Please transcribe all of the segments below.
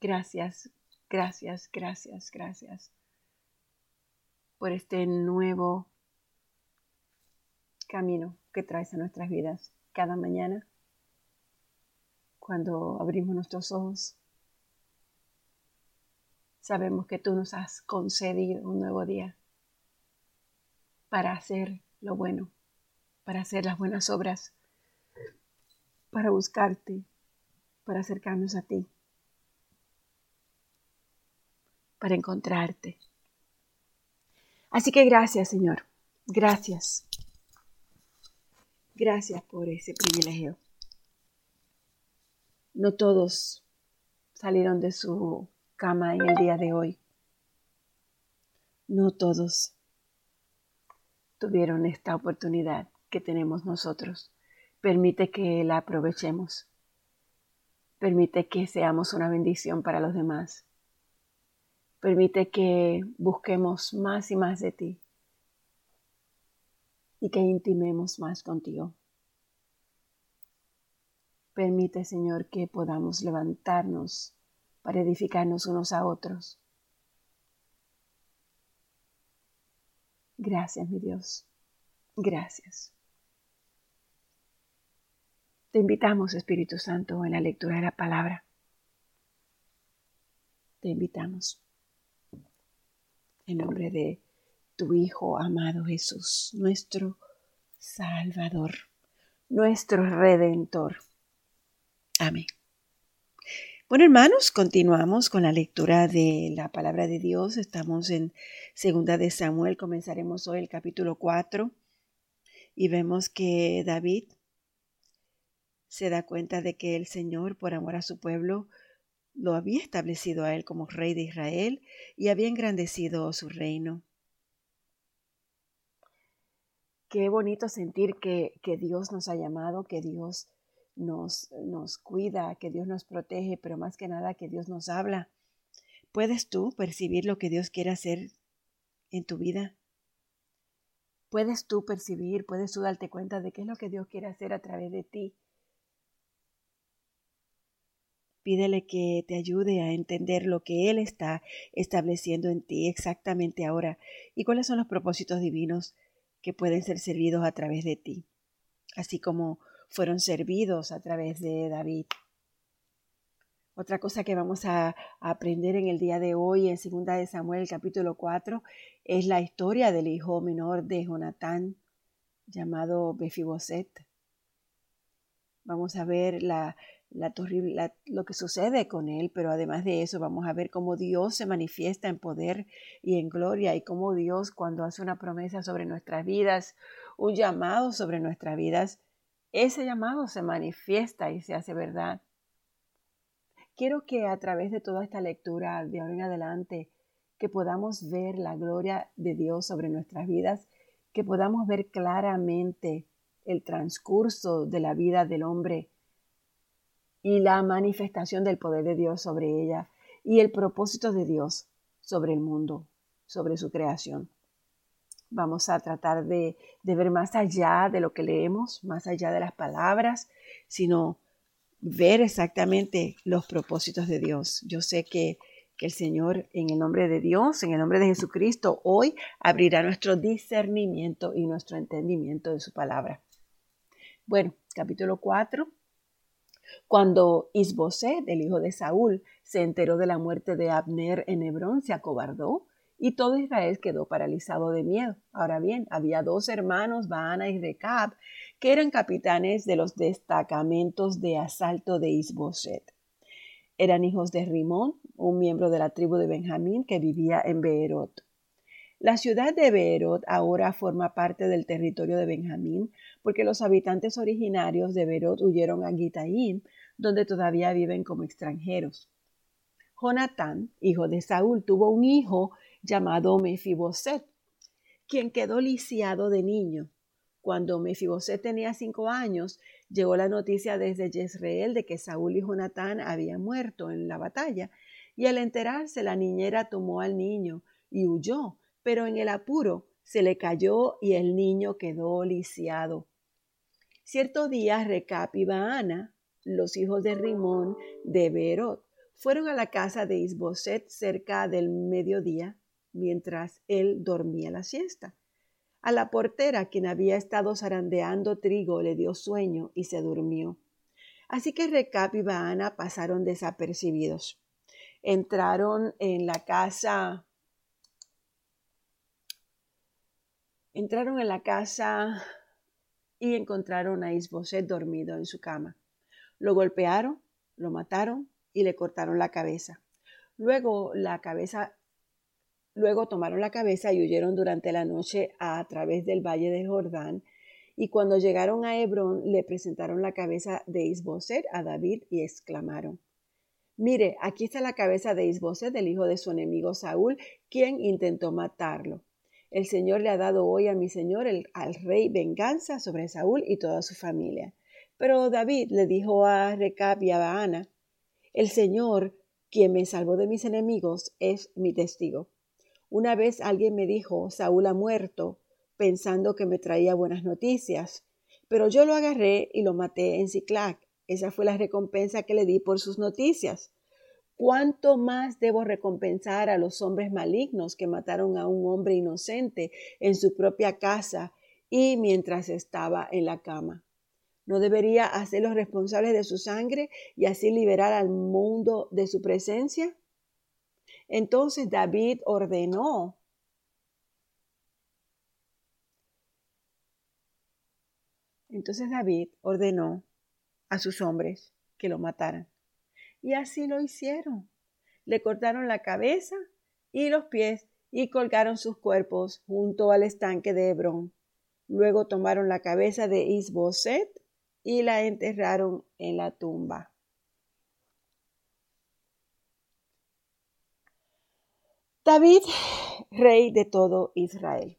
Gracias, gracias, gracias, gracias por este nuevo camino que traes a nuestras vidas cada mañana cuando abrimos nuestros ojos. Sabemos que tú nos has concedido un nuevo día para hacer lo bueno, para hacer las buenas obras, para buscarte, para acercarnos a ti. Para encontrarte. Así que gracias, Señor. Gracias. Gracias por ese privilegio. No todos salieron de su cama en el día de hoy. No todos tuvieron esta oportunidad que tenemos nosotros. Permite que la aprovechemos. Permite que seamos una bendición para los demás. Permite que busquemos más y más de ti y que intimemos más contigo. Permite, Señor, que podamos levantarnos para edificarnos unos a otros. Gracias, mi Dios. Gracias. Te invitamos, Espíritu Santo, en la lectura de la palabra. Te invitamos en nombre de tu Hijo amado Jesús, nuestro Salvador, nuestro Redentor. Amén. Bueno, hermanos, continuamos con la lectura de la palabra de Dios. Estamos en Segunda de Samuel. Comenzaremos hoy el capítulo 4 y vemos que David se da cuenta de que el Señor, por amor a su pueblo, lo había establecido a él como rey de Israel y había engrandecido su reino. Qué bonito sentir que, que Dios nos ha llamado, que Dios nos, nos cuida, que Dios nos protege, pero más que nada que Dios nos habla. ¿Puedes tú percibir lo que Dios quiere hacer en tu vida? ¿Puedes tú percibir, puedes tú darte cuenta de qué es lo que Dios quiere hacer a través de ti? Pídele que te ayude a entender lo que Él está estableciendo en ti exactamente ahora y cuáles son los propósitos divinos que pueden ser servidos a través de ti, así como fueron servidos a través de David. Otra cosa que vamos a, aprender en el día de hoy en 2 de Samuel capítulo 4 es la historia del hijo menor de Jonatán llamado Befiboset. Vamos a ver la, lo que sucede con él, pero además de eso vamos a ver cómo Dios se manifiesta en poder y en gloria y cómo Dios cuando hace una promesa sobre nuestras vidas, un llamado sobre nuestras vidas, ese llamado se manifiesta y se hace verdad. Quiero que a través de toda esta lectura de ahora en adelante, que podamos ver la gloria de Dios sobre nuestras vidas, que podamos ver claramente el transcurso de la vida del hombre y la manifestación del poder de Dios sobre ella y el propósito de Dios sobre el mundo, sobre su creación. Vamos a tratar de, ver más allá de lo que leemos, más allá de las palabras, sino ver exactamente los propósitos de Dios. Yo sé que, que el Señor, en el nombre de Dios, en el nombre de Jesucristo, hoy abrirá nuestro discernimiento y nuestro entendimiento de su palabra. Bueno, capítulo 4 cuando Isboset, el hijo de Saúl, se enteró de la muerte de Abner en Hebrón, se acobardó y todo Israel quedó paralizado de miedo. Ahora bien, había dos hermanos, Baana y Recab, que eran capitanes de los destacamentos de asalto de Isboset. Eran hijos de Rimón, un miembro de la tribu de Benjamín que vivía en Beerot. La ciudad de Beerot ahora forma parte del territorio de Benjamín porque los habitantes originarios de Beerot huyeron a Gitaim, donde todavía viven como extranjeros. Jonatán, hijo de Saúl, tuvo un hijo llamado Mefiboset, quien quedó lisiado de niño. Cuando Mefiboset tenía cinco años, llegó la noticia desde Jezreel de que Saúl y Jonatán habían muerto en la batalla, y al enterarse la niñera tomó al niño y huyó pero en el apuro se le cayó y el niño quedó lisiado. Cierto día Recap y Baana, los hijos de Rimón de Berot, fueron a la casa de Isboset cerca del mediodía, mientras él dormía la siesta. A la portera, quien había estado zarandeando trigo, le dio sueño y se durmió. Así que Recap y Baana pasaron desapercibidos. Entraron en la casa. Entraron en la casa y encontraron a Isboset dormido en su cama. Lo golpearon, lo mataron y le cortaron la cabeza. Luego la cabeza Luego tomaron la cabeza y huyeron durante la noche a través del valle de Jordán. Y cuando llegaron a Hebrón, le presentaron la cabeza de Isboset a David y exclamaron: Mire, aquí está la cabeza de Isboset, el hijo de su enemigo Saúl, quien intentó matarlo. El Señor le ha dado hoy a mi Señor, el, al rey, venganza sobre Saúl y toda su familia. Pero David le dijo a Recab y a Baana, el Señor, quien me salvó de mis enemigos, es mi testigo. Una vez alguien me dijo, Saúl ha muerto, pensando que me traía buenas noticias, pero yo lo agarré y lo maté en Ciclac. Esa fue la recompensa que le di por sus noticias. ¿Cuánto más debo recompensar a los hombres malignos que mataron a un hombre inocente en su propia casa y mientras estaba en la cama? ¿No debería hacerlos responsables de su sangre y así liberar al mundo de su presencia? Entonces David ordenó Entonces David ordenó a sus hombres que lo mataran. Y así lo hicieron. Le cortaron la cabeza y los pies y colgaron sus cuerpos junto al estanque de Hebrón. Luego tomaron la cabeza de Isboset y la enterraron en la tumba. David, rey de todo Israel.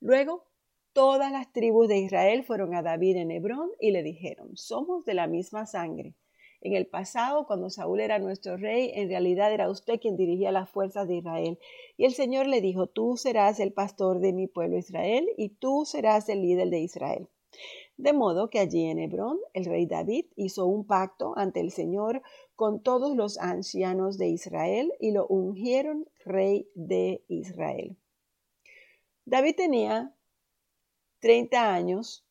Luego, todas las tribus de Israel fueron a David en Hebrón y le dijeron, somos de la misma sangre. En el pasado, cuando Saúl era nuestro rey, en realidad era usted quien dirigía las fuerzas de Israel. Y el Señor le dijo, tú serás el pastor de mi pueblo Israel y tú serás el líder de Israel. De modo que allí en Hebrón el rey David hizo un pacto ante el Señor con todos los ancianos de Israel y lo ungieron rey de Israel. David tenía 30 años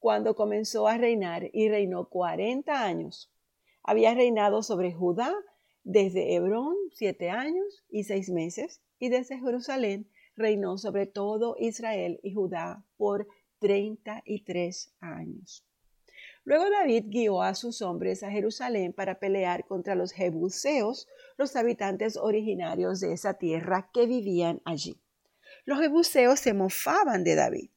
cuando comenzó a reinar y reinó 40 años. Había reinado sobre Judá desde Hebrón siete años y seis meses y desde Jerusalén reinó sobre todo Israel y Judá por 33 años. Luego David guió a sus hombres a Jerusalén para pelear contra los jebuseos, los habitantes originarios de esa tierra que vivían allí. Los jebuseos se mofaban de David.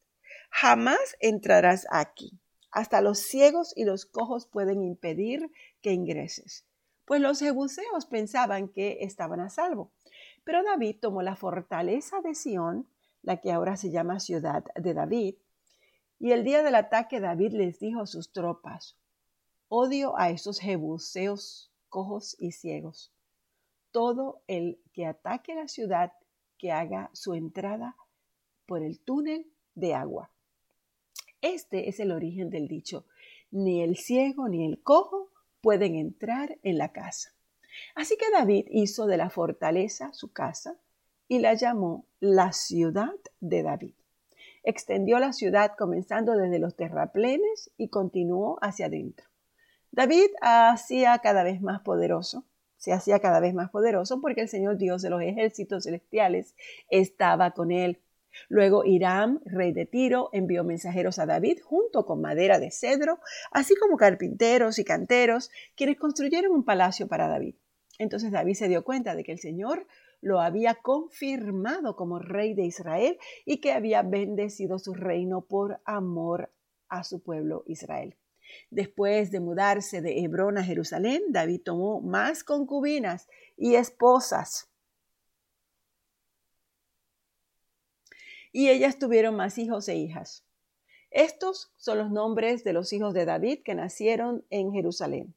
Jamás entrarás aquí. Hasta los ciegos y los cojos pueden impedir que ingreses. Pues los jebuseos pensaban que estaban a salvo. Pero David tomó la fortaleza de Sión, la que ahora se llama ciudad de David, y el día del ataque David les dijo a sus tropas, odio a esos jebuseos cojos y ciegos. Todo el que ataque la ciudad, que haga su entrada por el túnel de agua. Este es el origen del dicho, ni el ciego ni el cojo pueden entrar en la casa. Así que David hizo de la fortaleza su casa y la llamó la ciudad de David extendió la ciudad comenzando desde los terraplenes y continuó hacia adentro. David hacía cada vez más poderoso, se hacía cada vez más poderoso porque el Señor Dios de los ejércitos celestiales estaba con él. Luego Hiram, rey de Tiro, envió mensajeros a David junto con madera de cedro, así como carpinteros y canteros, quienes construyeron un palacio para David. Entonces David se dio cuenta de que el Señor lo había confirmado como rey de Israel y que había bendecido su reino por amor a su pueblo Israel. Después de mudarse de Hebrón a Jerusalén, David tomó más concubinas y esposas. Y ellas tuvieron más hijos e hijas. Estos son los nombres de los hijos de David que nacieron en Jerusalén.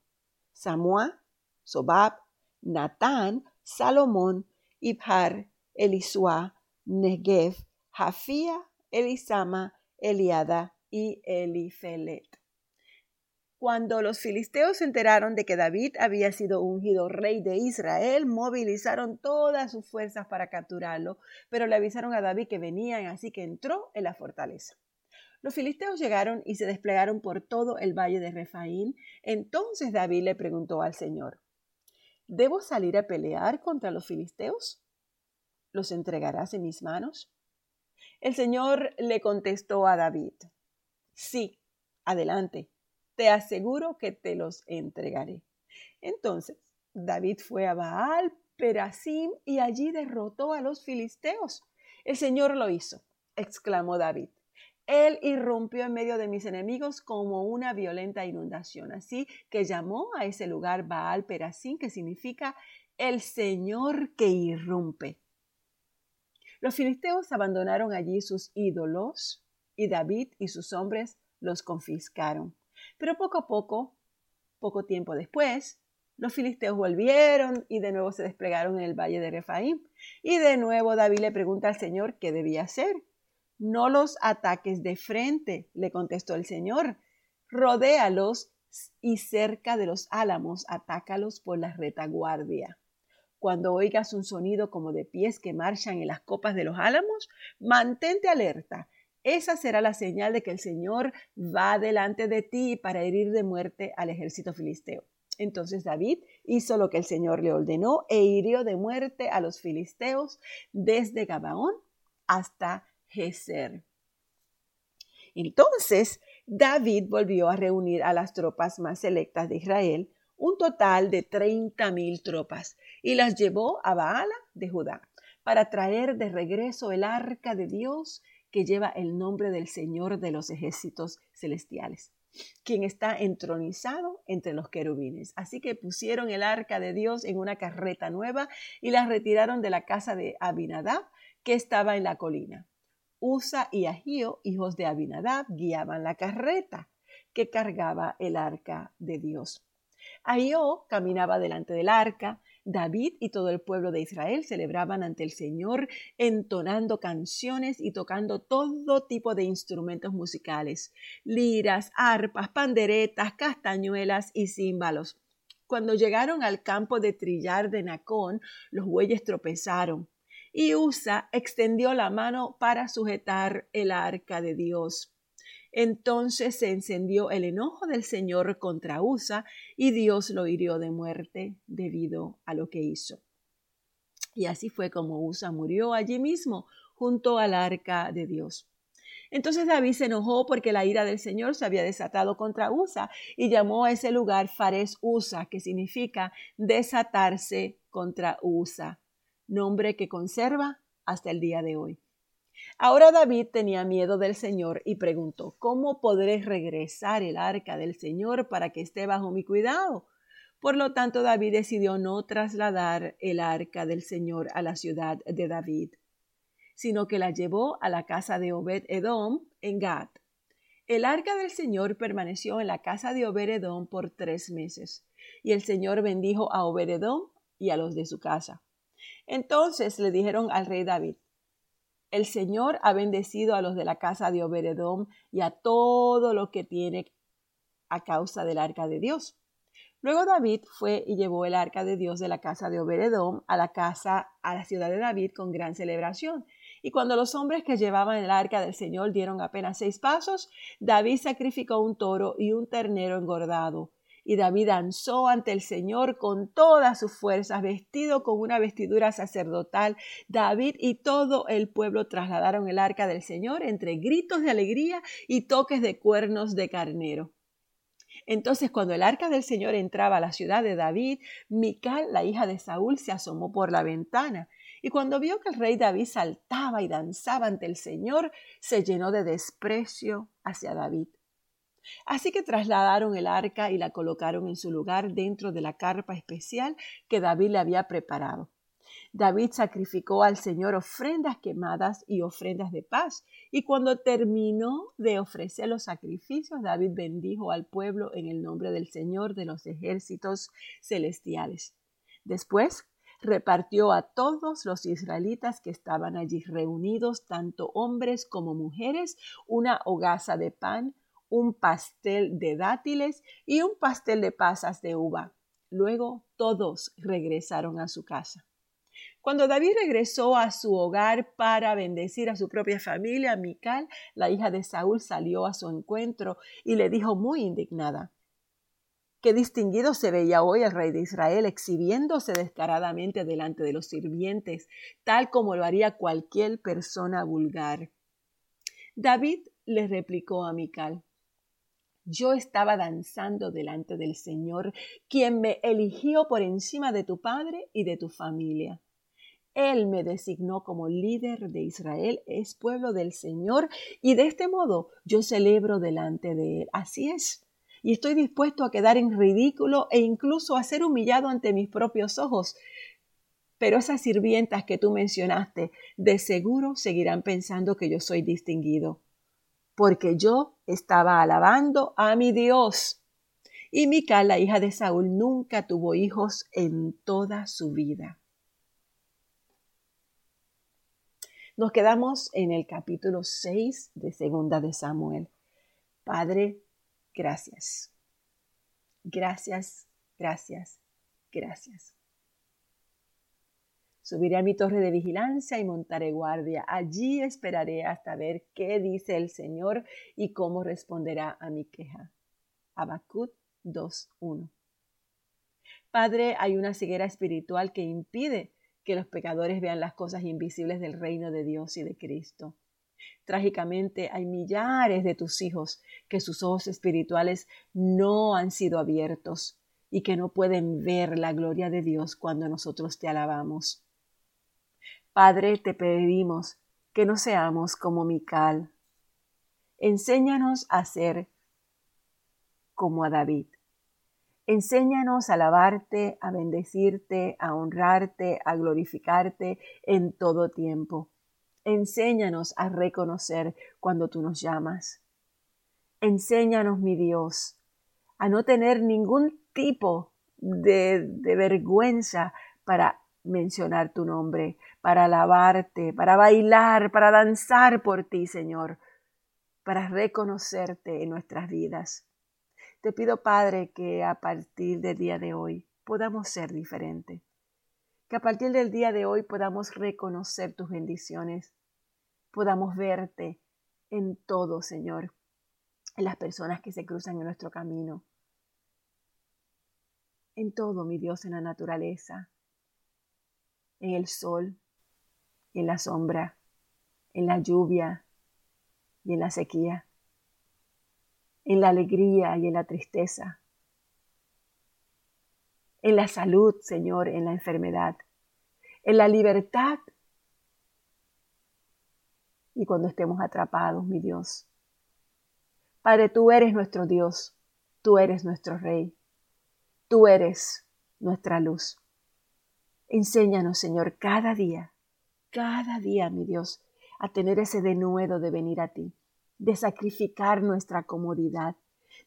Samuá, Sobab, Natán, Salomón, Ibhar, Elisua, Negev, Jafía, Elisama, Eliada y Elifelet. Cuando los filisteos se enteraron de que David había sido ungido rey de Israel, movilizaron todas sus fuerzas para capturarlo, pero le avisaron a David que venían, así que entró en la fortaleza. Los filisteos llegaron y se desplegaron por todo el valle de Refaín. Entonces David le preguntó al Señor, ¿debo salir a pelear contra los filisteos? ¿Los entregarás en mis manos? El Señor le contestó a David, sí, adelante te aseguro que te los entregaré. Entonces David fue a Baal, Perasim, y allí derrotó a los filisteos. El Señor lo hizo, exclamó David. Él irrumpió en medio de mis enemigos como una violenta inundación. Así que llamó a ese lugar Baal Perasim, que significa el Señor que irrumpe. Los filisteos abandonaron allí sus ídolos y David y sus hombres los confiscaron. Pero poco a poco, poco tiempo después, los filisteos volvieron y de nuevo se desplegaron en el valle de Refaim. Y de nuevo David le pregunta al Señor qué debía hacer. No los ataques de frente, le contestó el Señor. Rodéalos y cerca de los álamos atácalos por la retaguardia. Cuando oigas un sonido como de pies que marchan en las copas de los álamos, mantente alerta esa será la señal de que el Señor va delante de ti para herir de muerte al ejército filisteo. Entonces David hizo lo que el Señor le ordenó e hirió de muerte a los filisteos desde Gabaón hasta Geser. Entonces David volvió a reunir a las tropas más selectas de Israel, un total de treinta mil tropas, y las llevó a Baala de Judá para traer de regreso el arca de Dios que lleva el nombre del Señor de los ejércitos celestiales, quien está entronizado entre los querubines. Así que pusieron el arca de Dios en una carreta nueva y la retiraron de la casa de Abinadab, que estaba en la colina. Usa y Agío, hijos de Abinadab, guiaban la carreta que cargaba el arca de Dios. Ahío caminaba delante del arca, David y todo el pueblo de Israel celebraban ante el Señor entonando canciones y tocando todo tipo de instrumentos musicales, liras, arpas, panderetas, castañuelas y címbalos. Cuando llegaron al campo de trillar de Nacón, los bueyes tropezaron y Usa extendió la mano para sujetar el arca de Dios. Entonces se encendió el enojo del Señor contra Usa y Dios lo hirió de muerte debido a lo que hizo. Y así fue como Usa murió allí mismo, junto al arca de Dios. Entonces David se enojó porque la ira del Señor se había desatado contra Usa y llamó a ese lugar Fares Usa, que significa desatarse contra Usa, nombre que conserva hasta el día de hoy. Ahora David tenía miedo del Señor y preguntó, ¿cómo podré regresar el arca del Señor para que esté bajo mi cuidado? Por lo tanto, David decidió no trasladar el arca del Señor a la ciudad de David, sino que la llevó a la casa de Obed Edom en Gad. El arca del Señor permaneció en la casa de Obed Edom por tres meses, y el Señor bendijo a Obed Edom y a los de su casa. Entonces le dijeron al rey David, el Señor ha bendecido a los de la casa de Oberedom y a todo lo que tiene a causa del arca de Dios. Luego David fue y llevó el arca de Dios de la casa de Oberedom a la casa, a la ciudad de David con gran celebración. Y cuando los hombres que llevaban el arca del Señor dieron apenas seis pasos, David sacrificó un toro y un ternero engordado y David danzó ante el Señor con todas sus fuerzas, vestido con una vestidura sacerdotal. David y todo el pueblo trasladaron el arca del Señor entre gritos de alegría y toques de cuernos de carnero. Entonces, cuando el arca del Señor entraba a la ciudad de David, Mical, la hija de Saúl, se asomó por la ventana. Y cuando vio que el rey David saltaba y danzaba ante el Señor, se llenó de desprecio hacia David. Así que trasladaron el arca y la colocaron en su lugar dentro de la carpa especial que David le había preparado. David sacrificó al Señor ofrendas quemadas y ofrendas de paz, y cuando terminó de ofrecer los sacrificios, David bendijo al pueblo en el nombre del Señor de los ejércitos celestiales. Después repartió a todos los israelitas que estaban allí reunidos, tanto hombres como mujeres, una hogaza de pan, un pastel de dátiles y un pastel de pasas de uva. Luego todos regresaron a su casa. Cuando David regresó a su hogar para bendecir a su propia familia, Mical, la hija de Saúl, salió a su encuentro y le dijo muy indignada, Qué distinguido se veía hoy el rey de Israel exhibiéndose descaradamente delante de los sirvientes, tal como lo haría cualquier persona vulgar. David le replicó a Mical, yo estaba danzando delante del Señor, quien me eligió por encima de tu padre y de tu familia. Él me designó como líder de Israel, es pueblo del Señor, y de este modo yo celebro delante de Él. Así es. Y estoy dispuesto a quedar en ridículo e incluso a ser humillado ante mis propios ojos. Pero esas sirvientas que tú mencionaste, de seguro seguirán pensando que yo soy distinguido, porque yo estaba alabando a mi Dios. Y Mical, la hija de Saúl, nunca tuvo hijos en toda su vida. Nos quedamos en el capítulo 6 de Segunda de Samuel. Padre, gracias. Gracias, gracias, gracias. Subiré a mi torre de vigilancia y montaré guardia. Allí esperaré hasta ver qué dice el Señor y cómo responderá a mi queja. Habacuc 2.1. Padre, hay una ceguera espiritual que impide que los pecadores vean las cosas invisibles del reino de Dios y de Cristo. Trágicamente hay millares de tus hijos que sus ojos espirituales no han sido abiertos y que no pueden ver la gloria de Dios cuando nosotros te alabamos. Padre, te pedimos que no seamos como Mical. Enséñanos a ser como a David. Enséñanos a alabarte, a bendecirte, a honrarte, a glorificarte en todo tiempo. Enséñanos a reconocer cuando tú nos llamas. Enséñanos, mi Dios, a no tener ningún tipo de, de vergüenza para mencionar tu nombre, para alabarte, para bailar, para danzar por ti, Señor, para reconocerte en nuestras vidas. Te pido, Padre, que a partir del día de hoy podamos ser diferentes. Que a partir del día de hoy podamos reconocer tus bendiciones, podamos verte en todo, Señor, en las personas que se cruzan en nuestro camino, en todo, mi Dios, en la naturaleza, en el sol, en la sombra, en la lluvia y en la sequía en la alegría y en la tristeza, en la salud, Señor, en la enfermedad, en la libertad y cuando estemos atrapados, mi Dios. Padre, tú eres nuestro Dios, tú eres nuestro Rey, tú eres nuestra luz. Enséñanos, Señor, cada día, cada día, mi Dios, a tener ese denuedo de venir a ti de sacrificar nuestra comodidad,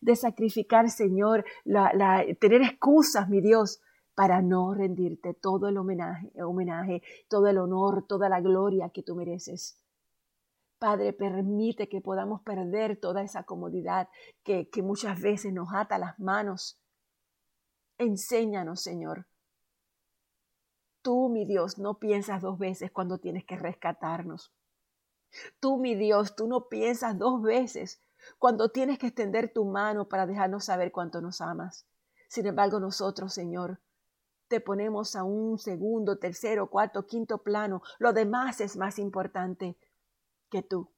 de sacrificar, Señor, la, tener excusas, mi Dios, para no rendirte todo el homenaje, homenaje, todo el honor, toda la gloria que tú mereces. Padre, permite que podamos perder toda esa comodidad que, que muchas veces nos ata las manos. Enséñanos, Señor. Tú, mi Dios, no piensas dos veces cuando tienes que rescatarnos. Tú, mi Dios, tú no piensas dos veces cuando tienes que extender tu mano para dejarnos saber cuánto nos amas. Sin embargo, nosotros, Señor, te ponemos a un segundo, tercero, cuarto, quinto plano. Lo demás es más importante que tú.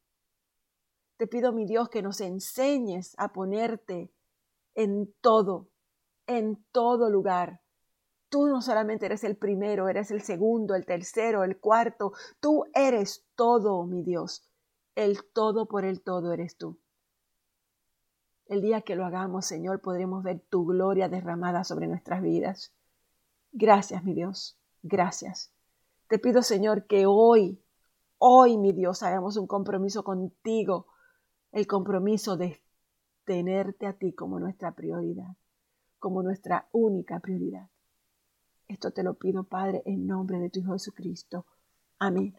Te pido, mi Dios, que nos enseñes a ponerte en todo, en todo lugar, Tú no solamente eres el primero, eres el segundo, el tercero, el cuarto. Tú eres todo, mi Dios. El todo por el todo eres tú. El día que lo hagamos, Señor, podremos ver tu gloria derramada sobre nuestras vidas. Gracias, mi Dios. Gracias. Te pido, Señor, que hoy, hoy, mi Dios, hagamos un compromiso contigo. El compromiso de tenerte a ti como nuestra prioridad, como nuestra única prioridad. Esto te lo pido, Padre, en nombre de tu Hijo Jesucristo. Amén.